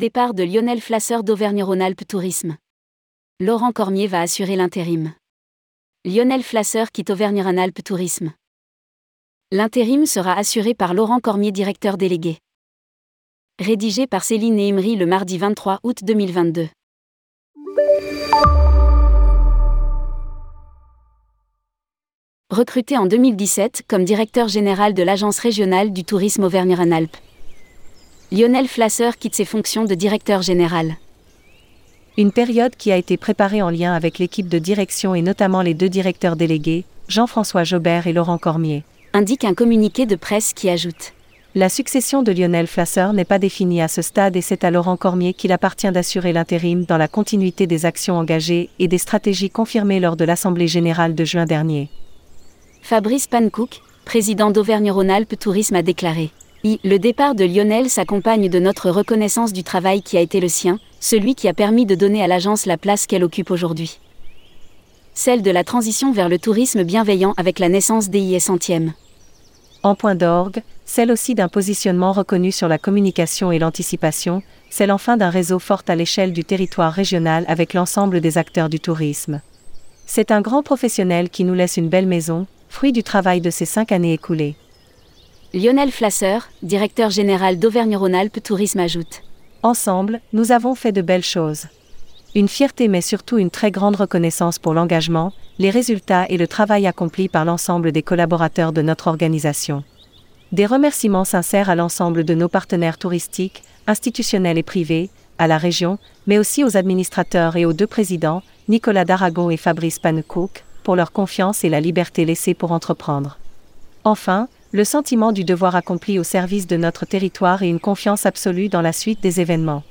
Départ de Lionel Flasseur d'Auvergne-Rhône-Alpes Tourisme. Laurent Cormier va assurer l'intérim. Lionel Flasseur quitte Auvergne-Rhône-Alpes Tourisme. L'intérim sera assuré par Laurent Cormier, directeur délégué. Rédigé par Céline Imri le mardi 23 août 2022. Recruté en 2017 comme directeur général de l'Agence régionale du tourisme Auvergne-Rhône-Alpes. Lionel Flasseur quitte ses fonctions de directeur général. Une période qui a été préparée en lien avec l'équipe de direction et notamment les deux directeurs délégués, Jean-François Jobert et Laurent Cormier. Indique un communiqué de presse qui ajoute. La succession de Lionel Flasseur n'est pas définie à ce stade et c'est à Laurent Cormier qu'il appartient d'assurer l'intérim dans la continuité des actions engagées et des stratégies confirmées lors de l'Assemblée générale de juin dernier. Fabrice Pankouk, président d'Auvergne-Rhône-Alpes Tourisme, a déclaré. Le départ de Lionel s'accompagne de notre reconnaissance du travail qui a été le sien, celui qui a permis de donner à l'agence la place qu'elle occupe aujourd'hui. Celle de la transition vers le tourisme bienveillant avec la naissance d'EIS centième. En point d'orgue, celle aussi d'un positionnement reconnu sur la communication et l'anticipation, celle enfin d'un réseau fort à l'échelle du territoire régional avec l'ensemble des acteurs du tourisme. C'est un grand professionnel qui nous laisse une belle maison, fruit du travail de ces cinq années écoulées. Lionel Flasseur, directeur général d'Auvergne-Rhône-Alpes Tourisme ajoute. Ensemble, nous avons fait de belles choses. Une fierté mais surtout une très grande reconnaissance pour l'engagement, les résultats et le travail accompli par l'ensemble des collaborateurs de notre organisation. Des remerciements sincères à l'ensemble de nos partenaires touristiques, institutionnels et privés, à la région, mais aussi aux administrateurs et aux deux présidents, Nicolas Daragon et Fabrice Pannecook, pour leur confiance et la liberté laissée pour entreprendre. Enfin, le sentiment du devoir accompli au service de notre territoire et une confiance absolue dans la suite des événements.